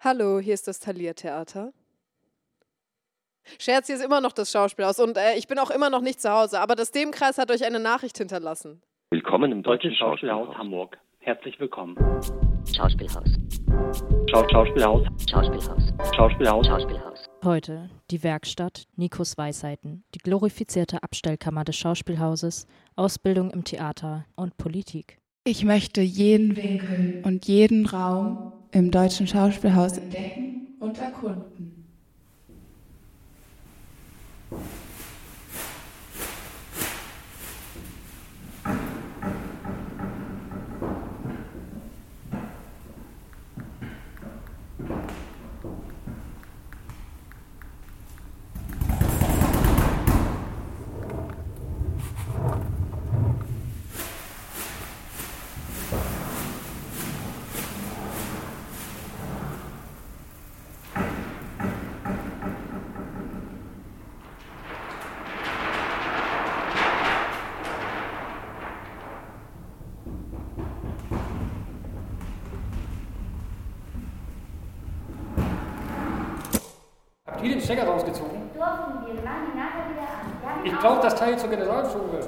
Hallo, hier ist das Thalia-Theater. Scherz, hier ist immer noch das Schauspielhaus und äh, ich bin auch immer noch nicht zu Hause, aber das Themenkreis hat euch eine Nachricht hinterlassen. Willkommen im Deutschen Schauspielhaus Schauspielhaus. Hamburg. Herzlich willkommen. Schauspielhaus. Schau Schauspielhaus. Schauspielhaus. Schauspielhaus. Schauspielhaus. Heute die Werkstatt Nikos Weisheiten, die glorifizierte Abstellkammer des Schauspielhauses, Ausbildung im Theater und Politik. Ich möchte jeden Winkel und jeden Raum im deutschen Schauspielhaus entdecken und erkunden. Ihr den Stecker rausgezogen? Durften wir, machen die nachher wieder an. Ich auch- brauche das Teil zur Generalprobe.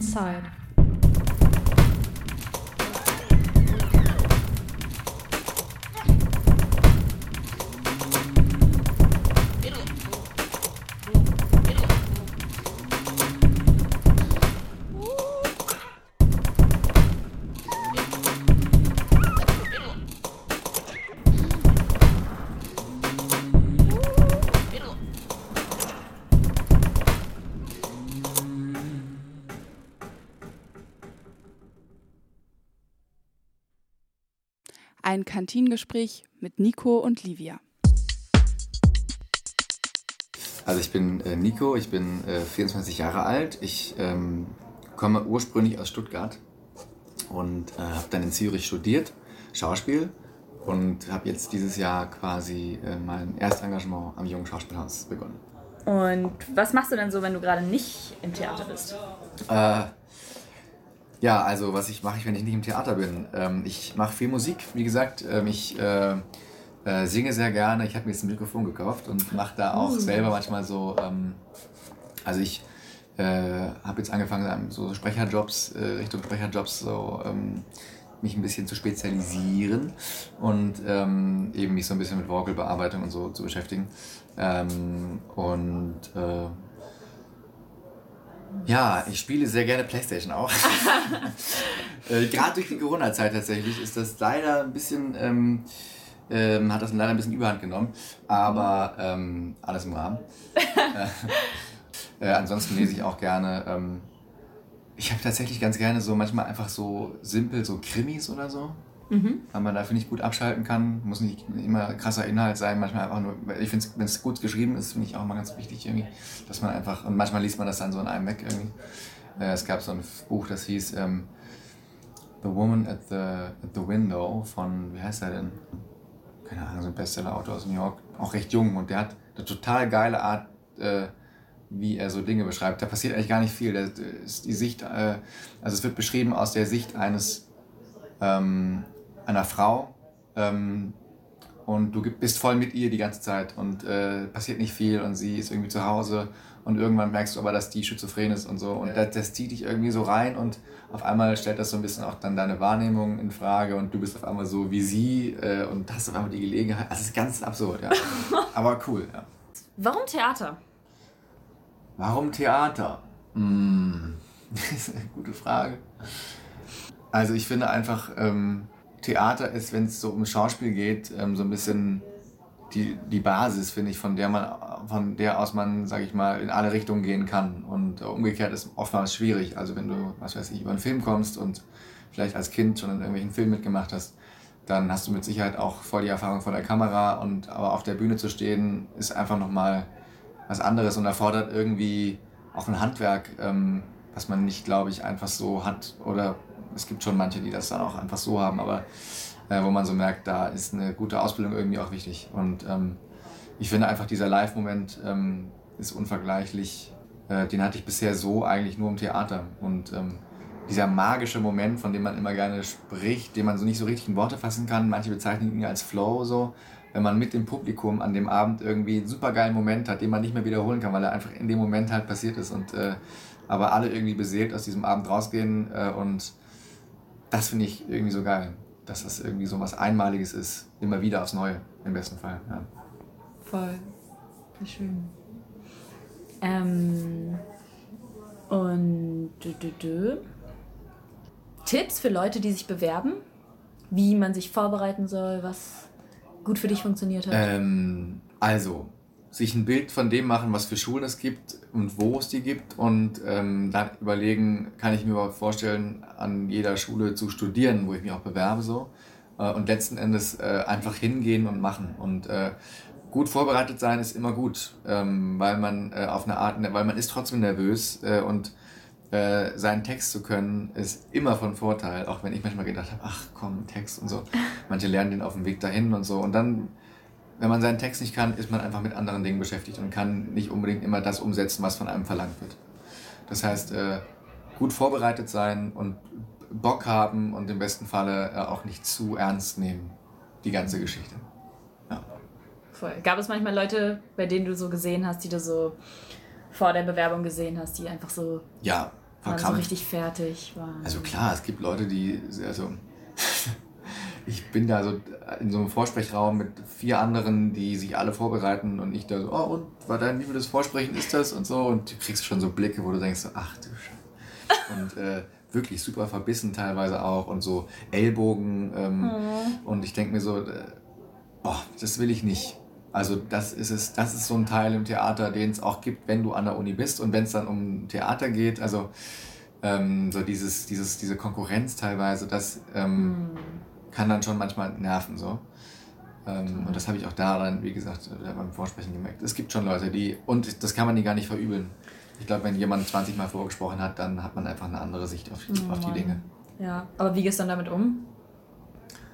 Inside. Kantinengespräch mit Nico und Livia. Also ich bin äh, Nico, ich bin äh, 24 Jahre alt. Ich ähm, komme ursprünglich aus Stuttgart und äh, habe dann in Zürich studiert, Schauspiel und habe jetzt dieses Jahr quasi äh, mein Erstengagement am Jungen Schauspielhaus begonnen. Und was machst du denn so, wenn du gerade nicht im Theater bist? Ja, also was ich mache, ich, wenn ich nicht im Theater bin. Ähm, ich mache viel Musik, wie gesagt. Ähm, ich äh, äh, singe sehr gerne. Ich habe mir jetzt ein Mikrofon gekauft und mache da auch Uh. selber manchmal so. Ähm, also ich äh, habe jetzt angefangen, so Sprecherjobs, äh, Richtung Sprecherjobs, so ähm, mich ein bisschen zu spezialisieren und ähm, eben mich so ein bisschen mit Vocalbearbeitung und so zu beschäftigen. Ähm, und äh, ja, ich spiele sehr gerne Playstation auch. äh, Gerade durch die Corona-Zeit tatsächlich ist das leider ein bisschen, ähm, ähm, hat das leider ein bisschen Überhand genommen, aber ähm, alles im Rahmen. äh, äh, ansonsten lese ich auch gerne. Ähm, ich habe tatsächlich ganz gerne so manchmal einfach so simpel so Krimis oder so. Mhm. weil man da, finde ich, gut abschalten kann. Muss nicht immer krasser Inhalt sein, manchmal einfach nur, ich finde wenn es gut geschrieben ist, finde ich auch mal ganz wichtig irgendwie, dass man einfach, und manchmal liest man das dann so in einem weg irgendwie. Äh, es gab so ein Buch, das hieß ähm, The Woman at the, at the Window von, wie heißt er denn? Keine Ahnung, so ein Bestseller-Autor aus New York. Auch recht jung und der hat eine total geile Art, äh, wie er so Dinge beschreibt. Da passiert eigentlich gar nicht viel. Da ist die Sicht, äh, also es wird beschrieben aus der Sicht eines, ähm, einer Frau, ähm, und du bist voll mit ihr die ganze Zeit und äh, passiert nicht viel und sie ist irgendwie zu Hause und irgendwann merkst du aber, dass die schizophren ist und so und das, das zieht dich irgendwie so rein und auf einmal stellt das so ein bisschen auch dann deine Wahrnehmung in Frage und du bist auf einmal so wie sie äh, und hast auf einmal die Gelegenheit. Das ist ganz absurd, ja. aber cool, ja. Warum Theater? Warum Theater? Hm. Das ist eine gute Frage. Also ich finde einfach, ähm, Theater ist, wenn es so um Schauspiel geht, ähm, so ein bisschen die, die Basis, finde ich, von der man, von der aus man, sage ich mal, in alle Richtungen gehen kann. Und äh, umgekehrt ist oftmals schwierig. Also wenn du, was weiß ich, über einen Film kommst und vielleicht als Kind schon in irgendwelchen Filmen mitgemacht hast, dann hast du mit Sicherheit auch voll die Erfahrung vor der Kamera und aber auf der Bühne zu stehen, ist einfach nochmal was anderes und erfordert irgendwie auch ein Handwerk, ähm, was man nicht, glaube ich, einfach so hat oder es gibt schon manche, die das dann auch einfach so haben, aber äh, wo man so merkt, da ist eine gute Ausbildung irgendwie auch wichtig. Und ähm, ich finde einfach, dieser Live-Moment ähm, ist unvergleichlich. Äh, den hatte ich bisher so eigentlich nur im Theater. Und ähm, dieser magische Moment, von dem man immer gerne spricht, den man so nicht so richtig in Worte fassen kann, manche bezeichnen ihn als Flow so, wenn man mit dem Publikum an dem Abend irgendwie einen supergeilen Moment hat, den man nicht mehr wiederholen kann, weil er einfach in dem Moment halt passiert ist und äh, aber alle irgendwie beseelt aus diesem Abend rausgehen äh, und das finde ich irgendwie so geil, dass das irgendwie so was Einmaliges ist, immer wieder aufs Neue, im besten Fall. Ja. Voll. Wie schön. Ähm, und dü, dü, dü. Tipps für Leute, die sich bewerben, wie man sich vorbereiten soll, was gut für dich funktioniert hat? Ähm, also, sich ein Bild von dem machen, was für Schulen es gibt und wo es die gibt und ähm, dann überlegen, kann ich mir überhaupt vorstellen, an jeder Schule zu studieren, wo ich mich auch bewerbe so äh, und letzten Endes äh, einfach hingehen und machen und äh, gut vorbereitet sein ist immer gut, ähm, weil man äh, auf eine Art, weil man ist trotzdem nervös äh, und äh, seinen Text zu können ist immer von Vorteil, auch wenn ich manchmal gedacht habe, ach komm, Text und so. Manche lernen den auf dem Weg dahin und so und dann wenn man seinen Text nicht kann, ist man einfach mit anderen Dingen beschäftigt und kann nicht unbedingt immer das umsetzen, was von einem verlangt wird. Das heißt, äh, gut vorbereitet sein und Bock haben und im besten Falle äh, auch nicht zu ernst nehmen, die ganze Geschichte. Ja. Voll. Gab es manchmal Leute, bei denen du so gesehen hast, die du so vor der Bewerbung gesehen hast, die einfach so, ja, waren so richtig fertig waren? Also klar, es gibt Leute, die, also ich bin da so in so einem Vorsprechraum mit vier anderen, die sich alle vorbereiten und ich da so, oh und war dein wie viel das Vorsprechen ist das und so und du kriegst schon so Blicke, wo du denkst, so, ach du Scheiße. Und äh, wirklich super verbissen teilweise auch und so Ellbogen ähm, mhm. und ich denke mir so, äh, oh, das will ich nicht. Also das ist es, das ist so ein Teil im Theater, den es auch gibt, wenn du an der Uni bist und wenn es dann um Theater geht, also ähm, so dieses, dieses, diese Konkurrenz teilweise, das ähm, mhm kann dann schon manchmal nerven so. Ähm, und das habe ich auch da dann, wie gesagt, beim Vorsprechen gemerkt. Es gibt schon Leute, die, und das kann man die gar nicht verübeln. Ich glaube, wenn jemand 20 Mal vorgesprochen hat, dann hat man einfach eine andere Sicht auf, oh, auf die Dinge. Ja, aber wie gehst du dann damit um?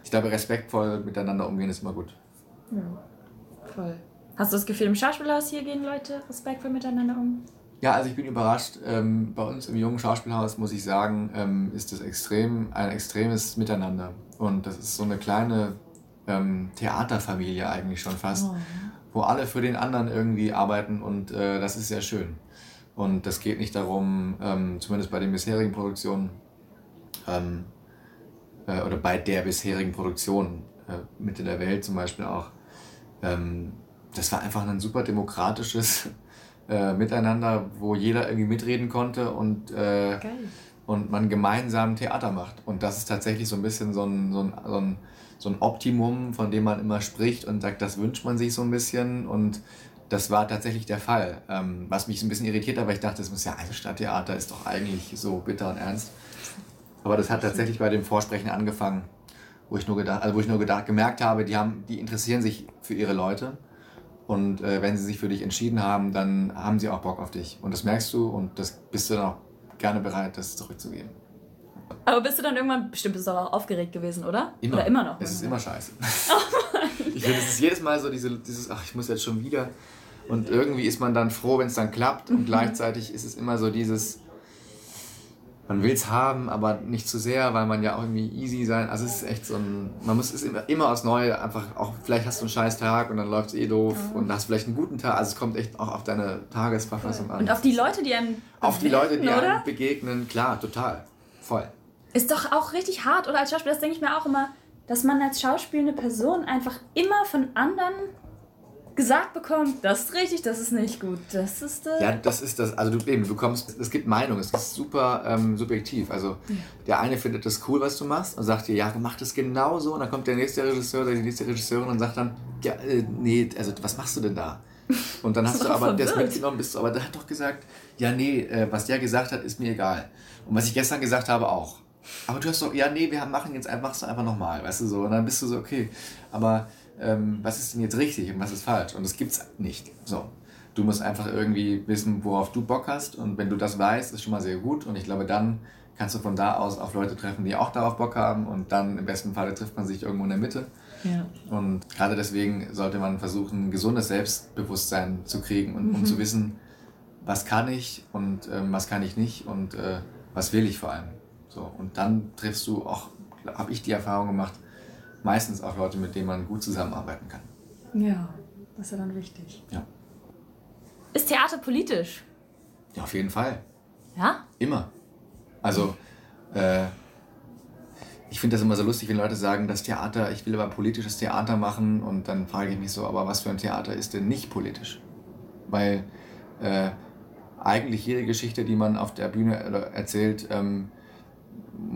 Ich glaube, respektvoll miteinander umgehen ist immer gut. Ja, voll. Hast du das Gefühl, im Schauspielhaus hier gehen Leute respektvoll miteinander um? Ja, also ich bin überrascht. Ähm, bei uns im jungen Schauspielhaus, muss ich sagen, ähm, ist das extrem, ein extremes Miteinander. Und das ist so eine kleine ähm, Theaterfamilie eigentlich schon fast, oh. wo alle für den anderen irgendwie arbeiten und äh, das ist sehr schön. Und das geht nicht darum, ähm, zumindest bei den bisherigen Produktionen, ähm, äh, oder bei der bisherigen Produktion, äh, Mitte der Welt zum Beispiel auch, ähm, das war einfach ein super demokratisches äh, Miteinander, wo jeder irgendwie mitreden konnte und äh, Geil und man gemeinsam Theater macht. Und das ist tatsächlich so ein bisschen so ein, so ein, so ein, so ein Optimum, von dem man immer spricht und sagt, das wünscht man sich so ein bisschen. Und das war tatsächlich der Fall. Ähm, was mich so ein bisschen irritiert hat, weil ich dachte, das muss ja Stadttheater ist doch eigentlich so bitter und ernst. Aber das hat tatsächlich bei dem Vorsprechen angefangen, wo ich nur gedacht, also wo ich nur gedacht, gemerkt habe, die haben, die interessieren sich für ihre Leute. Und äh, wenn sie sich für dich entschieden haben, dann haben sie auch Bock auf dich. Und das merkst du und das bist du dann auch gerne bereit, das zurückzugeben. Aber bist du dann irgendwann, bestimmt bist du auch aufgeregt gewesen, oder? Immer. Oder immer noch? Es ist immer scheiße. ich finde, es ist jedes Mal so diese, dieses, ach, ich muss jetzt schon wieder. Und irgendwie ist man dann froh, wenn es dann klappt. Und Mhm. gleichzeitig ist es immer so dieses, man will es haben, aber nicht zu sehr, weil man ja auch irgendwie easy sein. Also es ist echt so ein, man muss es immer, immer aufs Neue einfach auch, vielleicht hast du einen scheiß Tag und dann läuft es eh doof und hast vielleicht einen guten Tag. Also es kommt echt auch auf deine Tagesverfassung an. Und auf die Leute, die einem. auf die Leute, die oder? einem begegnen, klar, total. Voll. Ist doch auch richtig hart, oder als Schauspieler, das denke ich mir auch immer, dass man als schauspielende Person einfach immer von anderen gesagt bekommt, das ist richtig, das ist nicht gut, das ist... Äh, Ja, das ist das. Also du eben, du bekommst, es gibt Meinungen, es ist super ähm, subjektiv. Also der eine findet das cool, was du machst und sagt dir, ja, mach das genau so. Und dann kommt der nächste Regisseur oder die nächste Regisseurin und sagt dann, ja, äh, nee, also was machst du denn da? Und dann Das hast du aber das mitgenommen, bist du, aber der hat doch gesagt, ja, nee, äh, was der gesagt hat, ist mir egal. Und was ich gestern gesagt habe, auch. Aber du hast doch, ja, nee, wir machen jetzt einfach, machst du einfach nochmal, weißt du so. Und dann bist du so, okay, aber ähm, was ist denn jetzt richtig und was ist falsch? Und das gibt's nicht. So. Du musst einfach irgendwie wissen, worauf du Bock hast. Und wenn du das weißt, ist schon mal sehr gut. Und ich glaube, dann kannst du von da aus auf Leute treffen, die auch darauf Bock haben. Und dann im besten Falle trifft man sich irgendwo in der Mitte. Ja. Und gerade deswegen sollte man versuchen, ein gesundes Selbstbewusstsein zu kriegen und um Mhm. zu wissen, was kann ich und ähm, was kann ich nicht und äh, was will ich vor allem. So, und dann triffst du auch, habe ich die Erfahrung gemacht, meistens auch Leute, mit denen man gut zusammenarbeiten kann. Ja, das ist ja dann wichtig. Ja. Ist Theater politisch? Ja, auf jeden Fall. Ja? Immer. Also, äh, ich finde das immer so lustig, wenn Leute sagen, das Theater, ich will aber politisches Theater machen und dann frage ich mich so, aber was für ein Theater ist denn nicht politisch? Weil äh, eigentlich jede Geschichte, die man auf der Bühne äh, erzählt, ähm,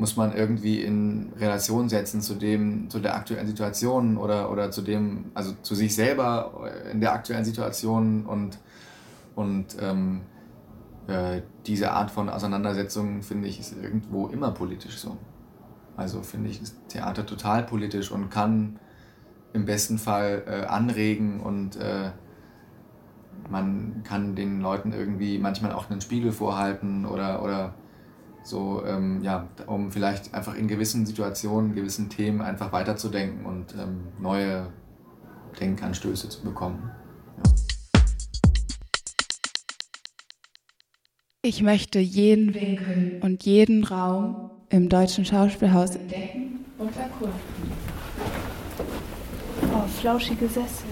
muss man irgendwie in Relation setzen zu dem, zu der aktuellen Situation oder, oder zu dem, also zu sich selber in der aktuellen Situation und, und ähm, äh, diese Art von Auseinandersetzung, finde ich, ist irgendwo immer politisch so. Also finde ich, ist Theater total politisch und kann im besten Fall äh, anregen und äh, man kann den Leuten irgendwie manchmal auch einen Spiegel vorhalten oder, oder so, ähm, ja, um vielleicht einfach in gewissen Situationen, gewissen Themen einfach weiterzudenken und ähm, neue Denkanstöße zu bekommen. Ich möchte jeden Winkel und jeden Raum im deutschen Schauspielhaus entdecken und erkunden. Oh, flauschige Sessel.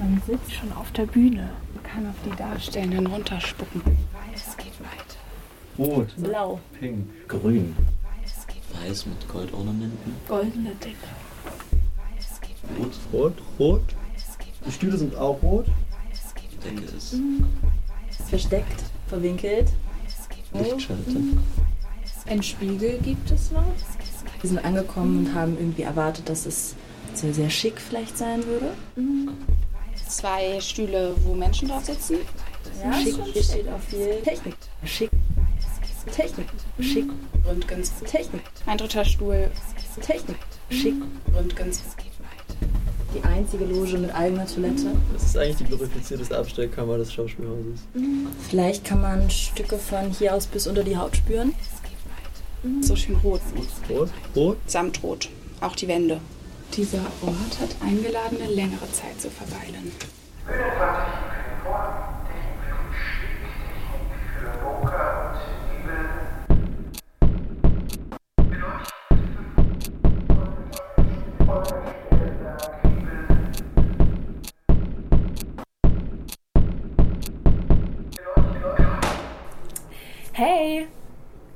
Man sitzt schon auf der Bühne. Man kann auf die Darstellenden runterspucken. Es geht weiter. Rot, Blau. pink, grün. Weiß mit Goldornamenten. Goldene Decke. Rot, rot, rot. Die Stühle sind auch rot. Die Decke ist Versteckt, verwinkelt. Lichtschalter. Ein Spiegel gibt es noch. Wir sind angekommen und haben irgendwie erwartet, dass es sehr, sehr schick vielleicht sein würde. Zwei Stühle, wo Menschen drauf sitzen. Ja, schick. Hier steht auch viel Technik. Schick. Technik. Schick. Röntgens. Technik. Ein dritter Stuhl. Technik. Schick. Röntgens. Die einzige Loge mit eigener Toilette. Das ist eigentlich die glorifizierteste Abstellkammer des Schauspielhauses. Vielleicht kann man Stücke von hier aus bis unter die Haut spüren. So schön rot. Rot, rot. Samtrot. Auch die Wände. Dieser Ort hat eingeladen, eine längere Zeit zu verweilen. Hey,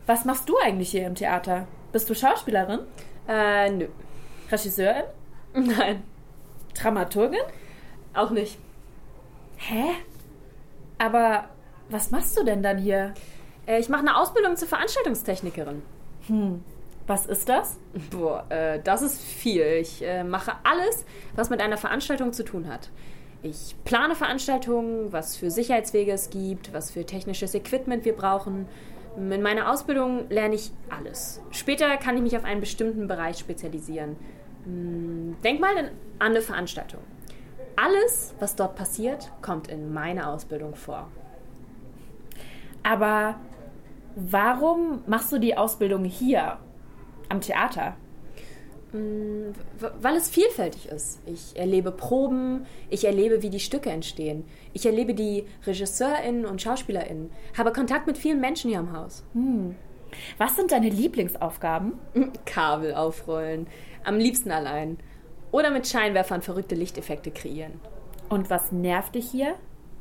was machst du eigentlich hier im Theater? Bist du Schauspielerin? Äh, nö. Regisseurin? Nein. Dramaturgin? Auch nicht. Hä? Aber was machst du denn dann hier? Äh, ich mache eine Ausbildung zur Veranstaltungstechnikerin. Hm, was ist das? Boah, äh, das ist viel. Ich äh, mache alles, was mit einer Veranstaltung zu tun hat. Ich plane Veranstaltungen, was für Sicherheitswege es gibt, was für technisches Equipment wir brauchen. In meiner Ausbildung lerne ich alles. Später kann ich mich auf einen bestimmten Bereich spezialisieren. Hm, Denk mal an eine Veranstaltung. Alles, was dort passiert, kommt in meiner Ausbildung vor. Aber Warum machst du die Ausbildung hier am Theater? Mm, Weil es vielfältig ist. Ich erlebe Proben, ich erlebe, wie die Stücke entstehen. Ich erlebe die RegisseurInnen und SchauspielerInnen, habe Kontakt mit vielen Menschen hier im Haus. Hm. Was sind deine Lieblingsaufgaben? Kabel aufrollen, am liebsten allein. Oder mit Scheinwerfern verrückte Lichteffekte kreieren. Und was nervt dich hier?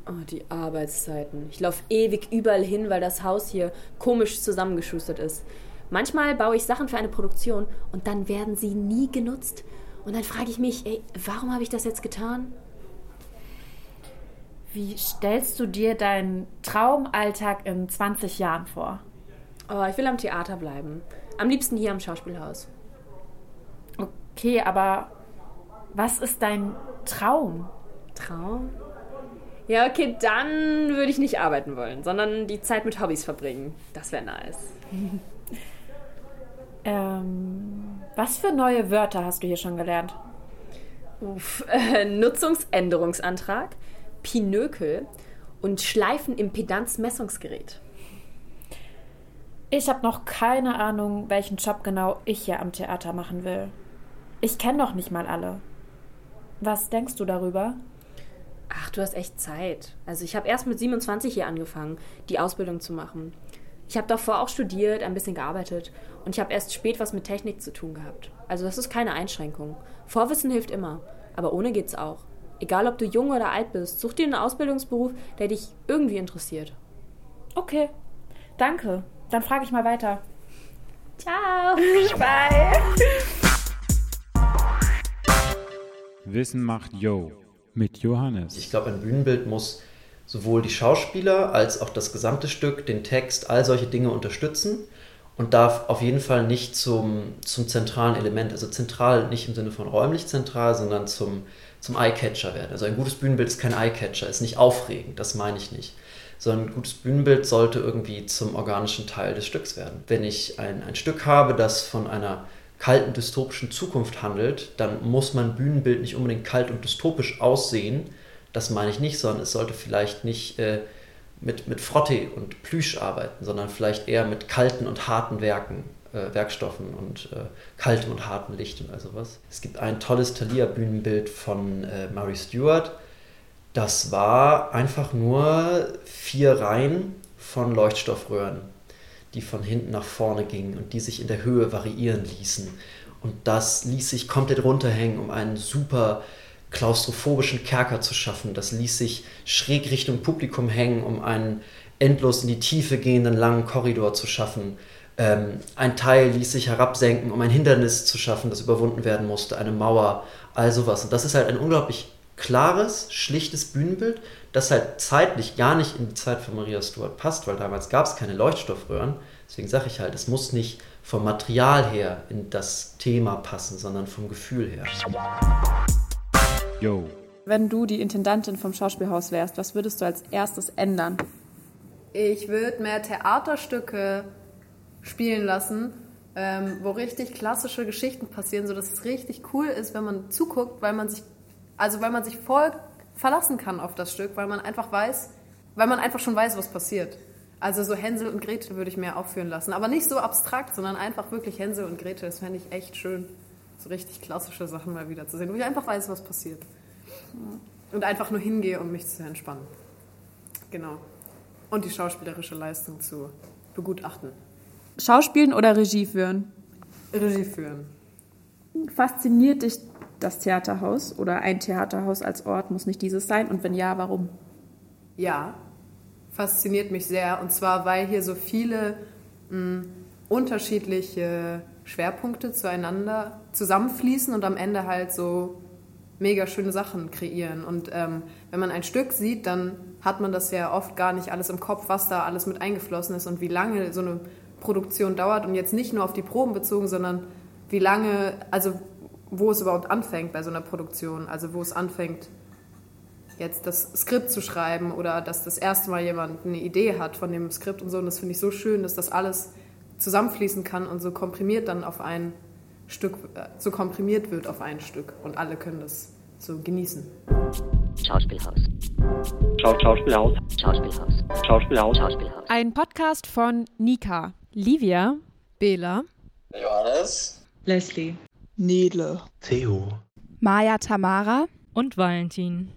Oh, die Arbeitszeiten. Ich laufe ewig überall hin, weil das Haus hier komisch zusammengeschustert ist. Manchmal baue ich Sachen für eine Produktion und dann werden sie nie genutzt. Und dann frage ich mich, ey, warum habe ich das jetzt getan? Wie stellst du dir deinen Traumalltag in 20 Jahren vor? Oh, ich will am Theater bleiben. Am liebsten hier am Schauspielhaus. Okay, aber was ist dein Traum? Traum? Ja, okay, dann würde ich nicht arbeiten wollen, sondern die Zeit mit Hobbys verbringen. Das wäre nice. Ähm, was für neue Wörter hast du hier schon gelernt? Uff, äh, Nutzungsänderungsantrag, Pinökel und Schleifenimpedanzmessungsgerät. Ich habe noch keine Ahnung, welchen Job genau ich hier am Theater machen will. Ich kenne doch nicht mal alle. Was denkst du darüber? Ach, du hast echt Zeit. Also ich habe erst mit 27 hier angefangen, die Ausbildung zu machen. Ich habe davor auch studiert, ein bisschen gearbeitet und ich habe erst spät was mit Technik zu tun gehabt. Also das ist keine Einschränkung. Vorwissen hilft immer, aber ohne geht's auch. Egal ob du jung oder alt bist, such dir einen Ausbildungsberuf, der dich irgendwie interessiert. Okay, danke. Dann frage ich mal weiter. Ciao. Bye. Wissen macht Yo mit Johannes. Ich glaube, ein Bühnenbild muss sowohl die Schauspieler als auch das gesamte Stück, den Text, all solche Dinge unterstützen und darf auf jeden Fall nicht zum, zum zentralen Element, also zentral nicht im Sinne von räumlich zentral, sondern zum, zum Eyecatcher werden. Also ein gutes Bühnenbild ist kein Eyecatcher, ist nicht aufregend, das meine ich nicht. Sondern ein gutes Bühnenbild sollte irgendwie zum organischen Teil des Stücks werden. Wenn ich ein, ein Stück habe, das von einer kalten dystopischen Zukunft handelt, dann muss mein Bühnenbild nicht unbedingt kalt und dystopisch aussehen. Das meine ich nicht, sondern es sollte vielleicht nicht äh, mit, mit Frotte und Plüsch arbeiten, sondern vielleicht eher mit kalten und harten Werken, äh, Werkstoffen und äh, kaltem und hartem Licht und all sowas. Es gibt ein tolles Thalia-Bühnenbild von äh, Mary Stewart. Das war einfach nur vier Reihen von Leuchtstoffröhren die von hinten nach vorne gingen und die sich in der Höhe variieren ließen. Und das ließ sich komplett runterhängen, um einen super klaustrophobischen Kerker zu schaffen. Das ließ sich schräg Richtung Publikum hängen, um einen endlos in die Tiefe gehenden langen Korridor zu schaffen. Ähm, ein Teil ließ sich herabsenken, um ein Hindernis zu schaffen, das überwunden werden musste, eine Mauer, all sowas. Und das ist halt ein unglaublich klares, schlichtes Bühnenbild, das halt zeitlich gar nicht in die Zeit von Maria Stuart passt, weil damals gab es keine Leuchtstoffröhren. Deswegen sage ich halt, es muss nicht vom Material her in das Thema passen, sondern vom Gefühl her. Yo. Wenn du die Intendantin vom Schauspielhaus wärst, was würdest du als erstes ändern? Ich würde mehr Theaterstücke spielen lassen, ähm, wo richtig klassische Geschichten passieren, sodass es richtig cool ist, wenn man zuguckt, weil man sich, also weil man sich voll verlassen kann auf das Stück, weil man einfach weiß, weil man einfach schon weiß, was passiert. Also so Hänsel und Gretel würde ich mehr aufführen lassen, aber nicht so abstrakt, sondern einfach wirklich Hänsel und Gretel. Das fände ich echt schön, so richtig klassische Sachen mal wieder zu sehen, wo ich einfach weiß, was passiert und einfach nur hingehe, um mich zu entspannen. Genau. Und die schauspielerische Leistung zu begutachten. Schauspielen oder Regie führen? Regie führen. Fasziniert dich das Theaterhaus oder ein Theaterhaus als Ort? Muss nicht dieses sein? Und wenn ja, warum? Ja, fasziniert mich sehr. Und zwar, weil hier so viele mh, unterschiedliche Schwerpunkte zueinander zusammenfließen und am Ende halt so mega schöne Sachen kreieren. Und ähm, wenn man ein Stück sieht, dann hat man das ja oft gar nicht alles im Kopf, was da alles mit eingeflossen ist und wie lange so eine Produktion dauert. Und jetzt nicht nur auf die Proben bezogen, sondern wie lange, also wo es überhaupt anfängt bei so einer Produktion. Also wo es anfängt, jetzt das Skript zu schreiben oder dass das erste Mal jemand eine Idee hat von dem Skript und so. Und das finde ich so schön, dass das alles zusammenfließen kann und so komprimiert dann auf ein Stück, äh, so komprimiert wird auf ein Stück und alle können das so genießen. Schauspielhaus. Schau, Schauspielhaus. Schauspielhaus. Schauspielhaus. Schauspielhaus. Ein Podcast von Nika, Livia, Bela, Johannes, Leslie, Nele, Theo, Maya, Tamara und Valentin.